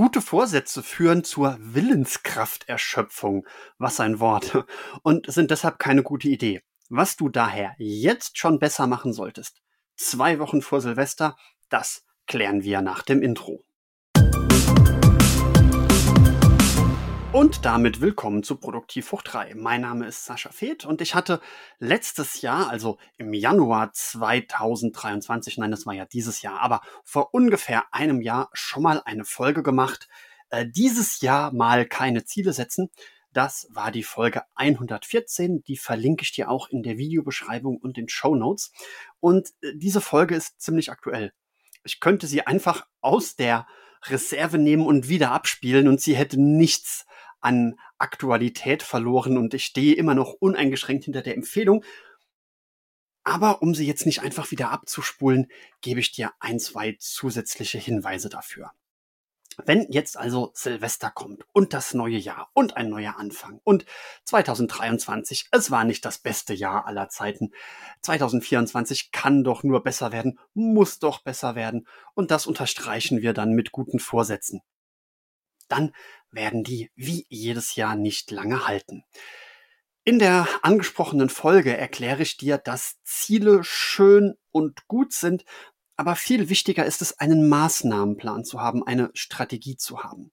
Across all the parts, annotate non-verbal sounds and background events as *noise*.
Gute Vorsätze führen zur Willenskrafterschöpfung. Was ein Wort. *laughs* Und sind deshalb keine gute Idee. Was du daher jetzt schon besser machen solltest. Zwei Wochen vor Silvester, das klären wir nach dem Intro. Und damit willkommen zu Produktiv hoch 3. Mein Name ist Sascha Feth und ich hatte letztes Jahr, also im Januar 2023, nein, das war ja dieses Jahr, aber vor ungefähr einem Jahr schon mal eine Folge gemacht. Äh, dieses Jahr mal keine Ziele setzen. Das war die Folge 114. Die verlinke ich dir auch in der Videobeschreibung und den Show Notes. Und äh, diese Folge ist ziemlich aktuell. Ich könnte sie einfach aus der Reserve nehmen und wieder abspielen und sie hätte nichts an Aktualität verloren und ich stehe immer noch uneingeschränkt hinter der Empfehlung. Aber um sie jetzt nicht einfach wieder abzuspulen, gebe ich dir ein, zwei zusätzliche Hinweise dafür. Wenn jetzt also Silvester kommt und das neue Jahr und ein neuer Anfang und 2023, es war nicht das beste Jahr aller Zeiten. 2024 kann doch nur besser werden, muss doch besser werden und das unterstreichen wir dann mit guten Vorsätzen dann werden die wie jedes Jahr nicht lange halten. In der angesprochenen Folge erkläre ich dir, dass Ziele schön und gut sind, aber viel wichtiger ist es, einen Maßnahmenplan zu haben, eine Strategie zu haben.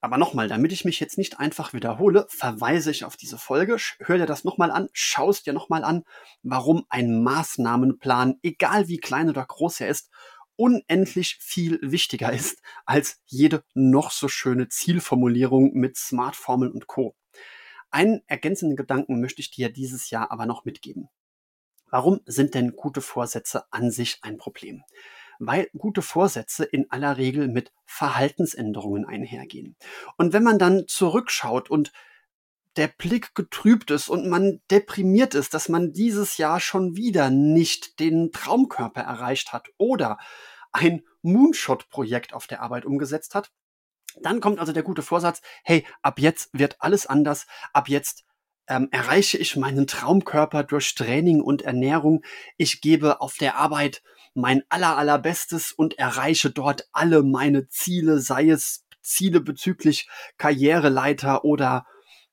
Aber nochmal, damit ich mich jetzt nicht einfach wiederhole, verweise ich auf diese Folge, hör dir das nochmal an, schaust dir nochmal an, warum ein Maßnahmenplan, egal wie klein oder groß er ist, unendlich viel wichtiger ist als jede noch so schöne Zielformulierung mit Smartformeln und Co. Einen ergänzenden Gedanken möchte ich dir dieses Jahr aber noch mitgeben. Warum sind denn gute Vorsätze an sich ein Problem? Weil gute Vorsätze in aller Regel mit Verhaltensänderungen einhergehen. Und wenn man dann zurückschaut und der Blick getrübt ist und man deprimiert ist, dass man dieses Jahr schon wieder nicht den Traumkörper erreicht hat oder ein Moonshot-Projekt auf der Arbeit umgesetzt hat, dann kommt also der gute Vorsatz, hey, ab jetzt wird alles anders, ab jetzt ähm, erreiche ich meinen Traumkörper durch Training und Ernährung, ich gebe auf der Arbeit mein aller, allerbestes und erreiche dort alle meine Ziele, sei es Ziele bezüglich Karriereleiter oder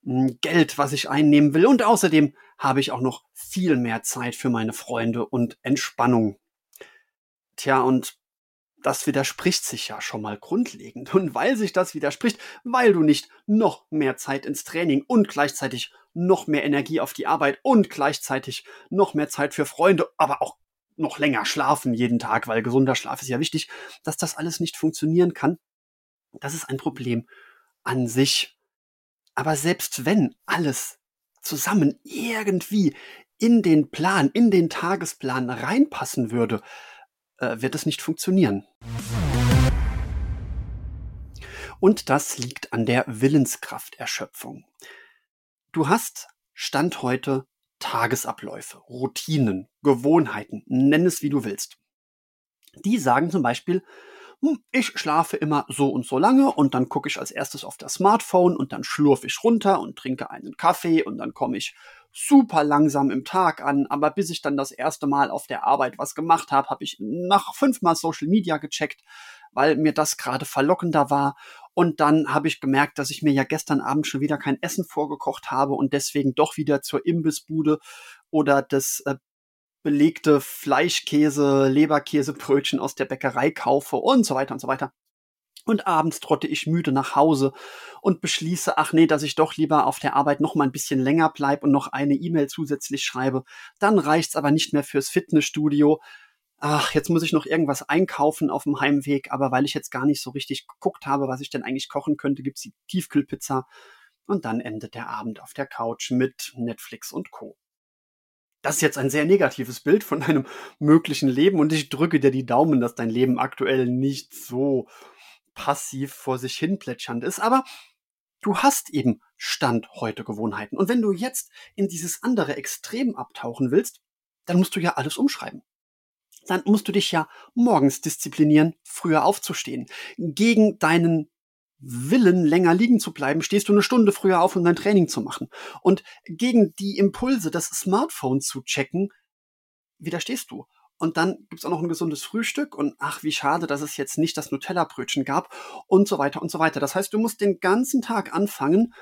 Geld, was ich einnehmen will. Und außerdem habe ich auch noch viel mehr Zeit für meine Freunde und Entspannung. Tja, und das widerspricht sich ja schon mal grundlegend. Und weil sich das widerspricht, weil du nicht noch mehr Zeit ins Training und gleichzeitig noch mehr Energie auf die Arbeit und gleichzeitig noch mehr Zeit für Freunde, aber auch noch länger schlafen jeden Tag, weil gesunder Schlaf ist ja wichtig, dass das alles nicht funktionieren kann. Das ist ein Problem an sich. Aber selbst wenn alles zusammen irgendwie in den Plan, in den Tagesplan reinpassen würde, äh, wird es nicht funktionieren. Und das liegt an der Willenskrafterschöpfung. Du hast Stand heute Tagesabläufe, Routinen, Gewohnheiten, nenn es wie du willst. Die sagen zum Beispiel, ich schlafe immer so und so lange und dann gucke ich als erstes auf das Smartphone und dann schlurfe ich runter und trinke einen Kaffee und dann komme ich super langsam im Tag an, aber bis ich dann das erste Mal auf der Arbeit was gemacht habe, habe ich nach fünfmal Social Media gecheckt, weil mir das gerade verlockender war. Und dann habe ich gemerkt, dass ich mir ja gestern Abend schon wieder kein Essen vorgekocht habe und deswegen doch wieder zur Imbissbude oder das äh, belegte Fleischkäse, Leberkäsebrötchen aus der Bäckerei kaufe und so weiter und so weiter. Und abends trotte ich müde nach Hause und beschließe, ach nee, dass ich doch lieber auf der Arbeit noch mal ein bisschen länger bleib und noch eine E-Mail zusätzlich schreibe. Dann reicht's aber nicht mehr fürs Fitnessstudio. Ach, jetzt muss ich noch irgendwas einkaufen auf dem Heimweg, aber weil ich jetzt gar nicht so richtig geguckt habe, was ich denn eigentlich kochen könnte, gibt's die Tiefkühlpizza. Und dann endet der Abend auf der Couch mit Netflix und Co. Das ist jetzt ein sehr negatives Bild von deinem möglichen Leben und ich drücke dir die Daumen, dass dein Leben aktuell nicht so passiv vor sich hin plätschernd ist, aber du hast eben Stand heute Gewohnheiten. Und wenn du jetzt in dieses andere Extrem abtauchen willst, dann musst du ja alles umschreiben. Dann musst du dich ja morgens disziplinieren, früher aufzustehen. Gegen deinen Willen, länger liegen zu bleiben, stehst du eine Stunde früher auf, um dein Training zu machen. Und gegen die Impulse, das Smartphone zu checken, widerstehst du. und dann gibt's auch noch ein gesundes Frühstück und ach, wie schade, dass es jetzt nicht das Nutella-Brötchen gab und so weiter und so weiter. Das heißt, du musst den ganzen Tag anfangen,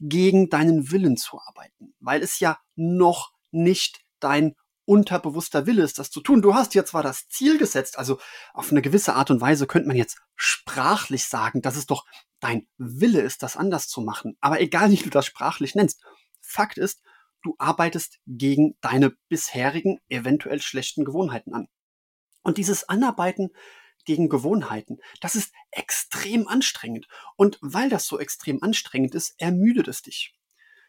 gegen deinen Willen zu arbeiten, weil es ja noch nicht dein unterbewusster Wille ist, das zu tun. Du hast ja zwar das Ziel gesetzt, also auf eine gewisse Art und Weise könnte man jetzt sprachlich sagen, dass es doch dein Wille ist, das anders zu machen. Aber egal, wie du das sprachlich nennst, Fakt ist, du arbeitest gegen deine bisherigen, eventuell schlechten Gewohnheiten an. Und dieses Anarbeiten gegen Gewohnheiten, das ist extrem anstrengend. Und weil das so extrem anstrengend ist, ermüdet es dich.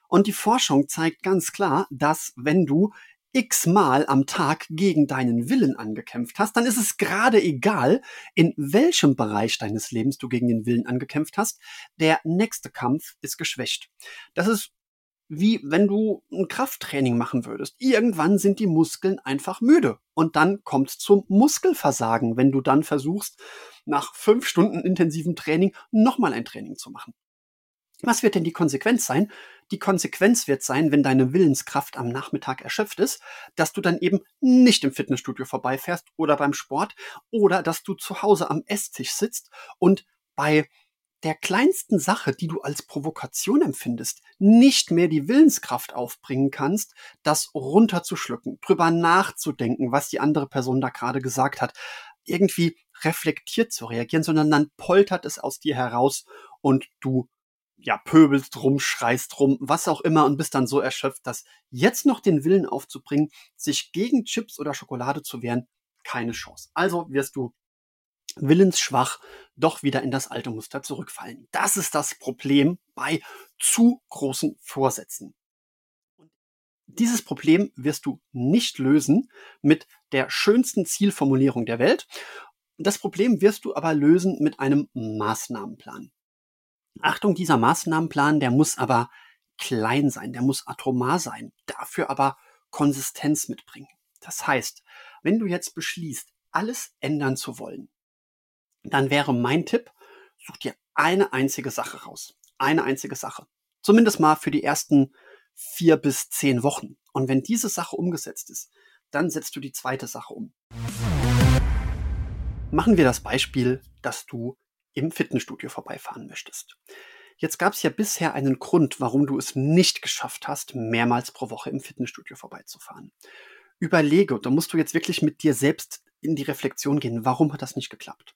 Und die Forschung zeigt ganz klar, dass wenn du x-mal am Tag gegen deinen Willen angekämpft hast, dann ist es gerade egal, in welchem Bereich deines Lebens du gegen den Willen angekämpft hast. Der nächste Kampf ist geschwächt. Das ist wie wenn du ein Krafttraining machen würdest. Irgendwann sind die Muskeln einfach müde und dann kommt zum Muskelversagen, wenn du dann versuchst, nach fünf Stunden intensivem Training nochmal ein Training zu machen. Was wird denn die Konsequenz sein? Die Konsequenz wird sein, wenn deine Willenskraft am Nachmittag erschöpft ist, dass du dann eben nicht im Fitnessstudio vorbeifährst oder beim Sport oder dass du zu Hause am Esstisch sitzt und bei der kleinsten Sache, die du als Provokation empfindest, nicht mehr die Willenskraft aufbringen kannst, das runterzuschlucken, drüber nachzudenken, was die andere Person da gerade gesagt hat, irgendwie reflektiert zu reagieren, sondern dann poltert es aus dir heraus und du ja, pöbelst rum, schreist rum, was auch immer und bist dann so erschöpft, dass jetzt noch den Willen aufzubringen, sich gegen Chips oder Schokolade zu wehren, keine Chance. Also wirst du willensschwach doch wieder in das alte Muster zurückfallen. Das ist das Problem bei zu großen Vorsätzen. Dieses Problem wirst du nicht lösen mit der schönsten Zielformulierung der Welt. Das Problem wirst du aber lösen mit einem Maßnahmenplan. Achtung, dieser Maßnahmenplan, der muss aber klein sein, der muss atomar sein, dafür aber Konsistenz mitbringen. Das heißt, wenn du jetzt beschließt, alles ändern zu wollen, dann wäre mein Tipp, such dir eine einzige Sache raus. Eine einzige Sache. Zumindest mal für die ersten vier bis zehn Wochen. Und wenn diese Sache umgesetzt ist, dann setzt du die zweite Sache um. Machen wir das Beispiel, dass du im Fitnessstudio vorbeifahren möchtest. Jetzt gab es ja bisher einen Grund, warum du es nicht geschafft hast, mehrmals pro Woche im Fitnessstudio vorbeizufahren. Überlege, da musst du jetzt wirklich mit dir selbst in die Reflexion gehen, warum hat das nicht geklappt?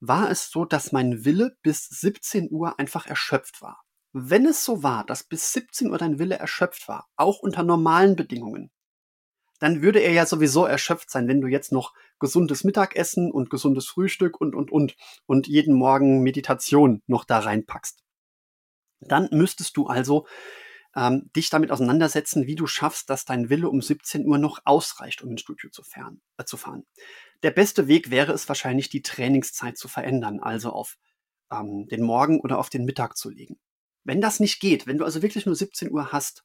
war es so, dass mein Wille bis 17 Uhr einfach erschöpft war. Wenn es so war, dass bis 17 Uhr dein Wille erschöpft war, auch unter normalen Bedingungen, dann würde er ja sowieso erschöpft sein, wenn du jetzt noch gesundes Mittagessen und gesundes Frühstück und, und, und, und jeden Morgen Meditation noch da reinpackst. Dann müsstest du also ähm, dich damit auseinandersetzen, wie du schaffst, dass dein Wille um 17 Uhr noch ausreicht, um ins Studio zu, fern, äh, zu fahren. Der beste Weg wäre es wahrscheinlich, die Trainingszeit zu verändern, also auf ähm, den Morgen oder auf den Mittag zu legen. Wenn das nicht geht, wenn du also wirklich nur 17 Uhr hast,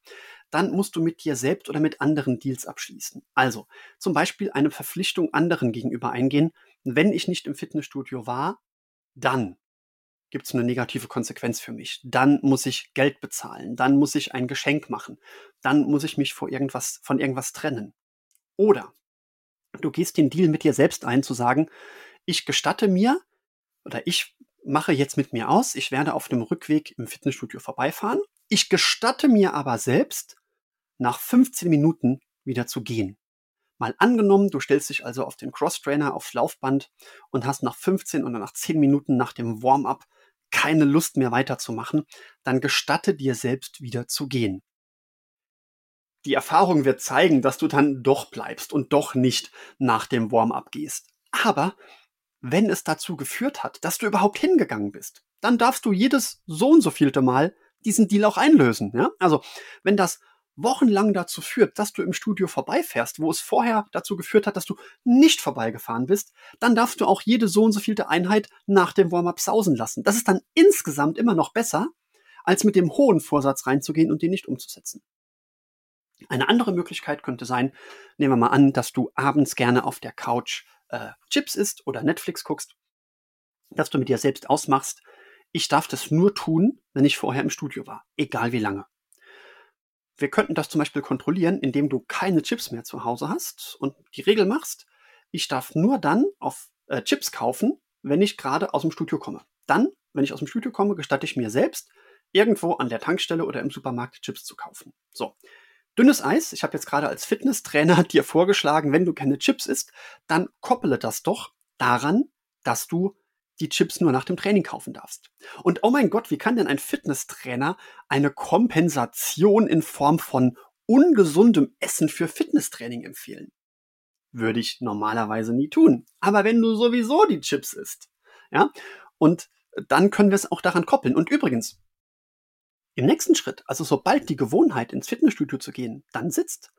dann musst du mit dir selbst oder mit anderen Deals abschließen. Also zum Beispiel eine Verpflichtung anderen gegenüber eingehen. Wenn ich nicht im Fitnessstudio war, dann gibt es eine negative Konsequenz für mich. Dann muss ich Geld bezahlen, dann muss ich ein Geschenk machen, dann muss ich mich vor irgendwas, von irgendwas trennen. Oder du gehst den Deal mit dir selbst ein, zu sagen, ich gestatte mir oder ich mache jetzt mit mir aus, ich werde auf dem Rückweg im Fitnessstudio vorbeifahren. Ich gestatte mir aber selbst, nach 15 Minuten wieder zu gehen. Mal angenommen, du stellst dich also auf den Cross-Trainer aufs Laufband und hast nach 15 oder nach 10 Minuten nach dem Warm-up keine Lust mehr weiterzumachen, dann gestatte dir selbst wieder zu gehen die Erfahrung wird zeigen, dass du dann doch bleibst und doch nicht nach dem Warm-up gehst. Aber wenn es dazu geführt hat, dass du überhaupt hingegangen bist, dann darfst du jedes so und so vielte Mal diesen Deal auch einlösen. Ja? Also wenn das wochenlang dazu führt, dass du im Studio vorbeifährst, wo es vorher dazu geführt hat, dass du nicht vorbeigefahren bist, dann darfst du auch jede so und so vielte Einheit nach dem Warm-up sausen lassen. Das ist dann insgesamt immer noch besser, als mit dem hohen Vorsatz reinzugehen und den nicht umzusetzen. Eine andere Möglichkeit könnte sein, nehmen wir mal an, dass du abends gerne auf der Couch äh, Chips isst oder Netflix guckst, dass du mit dir selbst ausmachst, ich darf das nur tun, wenn ich vorher im Studio war, egal wie lange. Wir könnten das zum Beispiel kontrollieren, indem du keine Chips mehr zu Hause hast und die Regel machst, ich darf nur dann auf äh, Chips kaufen, wenn ich gerade aus dem Studio komme. Dann, wenn ich aus dem Studio komme, gestatte ich mir selbst, irgendwo an der Tankstelle oder im Supermarkt Chips zu kaufen. So. Dünnes Eis, ich habe jetzt gerade als Fitnesstrainer *laughs* dir vorgeschlagen, wenn du keine Chips isst, dann koppele das doch daran, dass du die Chips nur nach dem Training kaufen darfst. Und oh mein Gott, wie kann denn ein Fitnesstrainer eine Kompensation in Form von ungesundem Essen für Fitnesstraining empfehlen? Würde ich normalerweise nie tun. Aber wenn du sowieso die Chips isst, ja, und dann können wir es auch daran koppeln. Und übrigens, im nächsten Schritt, also sobald die Gewohnheit ins Fitnessstudio zu gehen dann sitzt,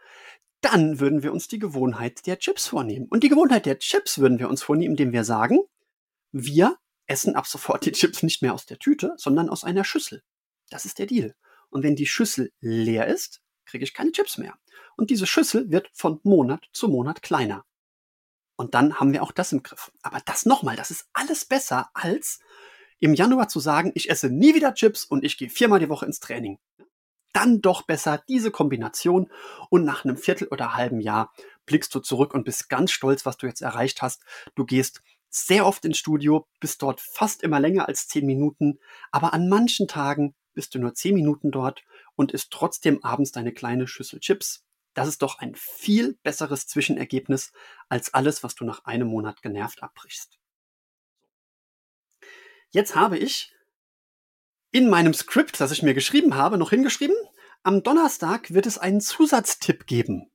dann würden wir uns die Gewohnheit der Chips vornehmen. Und die Gewohnheit der Chips würden wir uns vornehmen, indem wir sagen, wir essen ab sofort die Chips nicht mehr aus der Tüte, sondern aus einer Schüssel. Das ist der Deal. Und wenn die Schüssel leer ist, kriege ich keine Chips mehr. Und diese Schüssel wird von Monat zu Monat kleiner. Und dann haben wir auch das im Griff. Aber das nochmal, das ist alles besser als im Januar zu sagen, ich esse nie wieder Chips und ich gehe viermal die Woche ins Training. Dann doch besser diese Kombination und nach einem Viertel oder halben Jahr blickst du zurück und bist ganz stolz, was du jetzt erreicht hast. Du gehst sehr oft ins Studio, bist dort fast immer länger als zehn Minuten, aber an manchen Tagen bist du nur zehn Minuten dort und isst trotzdem abends deine kleine Schüssel Chips. Das ist doch ein viel besseres Zwischenergebnis als alles, was du nach einem Monat genervt abbrichst. Jetzt habe ich in meinem Skript, das ich mir geschrieben habe, noch hingeschrieben, am Donnerstag wird es einen Zusatztipp geben.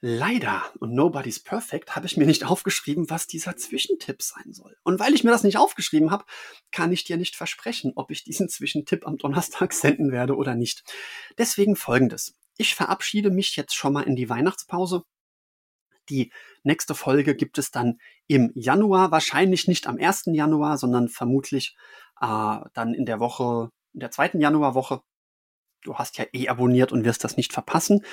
Leider, und nobody's perfect, habe ich mir nicht aufgeschrieben, was dieser Zwischentipp sein soll. Und weil ich mir das nicht aufgeschrieben habe, kann ich dir nicht versprechen, ob ich diesen Zwischentipp am Donnerstag *laughs* senden werde oder nicht. Deswegen folgendes. Ich verabschiede mich jetzt schon mal in die Weihnachtspause. Die nächste Folge gibt es dann im Januar, wahrscheinlich nicht am 1. Januar, sondern vermutlich äh, dann in der Woche, in der zweiten Januarwoche. Du hast ja eh abonniert und wirst das nicht verpassen.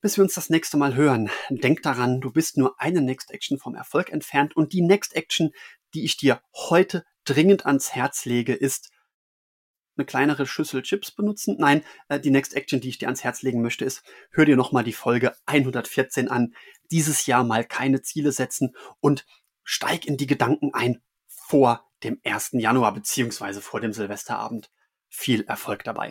Bis wir uns das nächste Mal hören, denk daran, du bist nur eine Next Action vom Erfolg entfernt und die Next Action, die ich dir heute dringend ans Herz lege, ist eine kleinere Schüssel Chips benutzen. Nein, äh, die Next Action, die ich dir ans Herz legen möchte, ist, hör dir nochmal die Folge 114 an. Dieses Jahr mal keine Ziele setzen und steig in die Gedanken ein vor dem 1. Januar beziehungsweise vor dem Silvesterabend. Viel Erfolg dabei.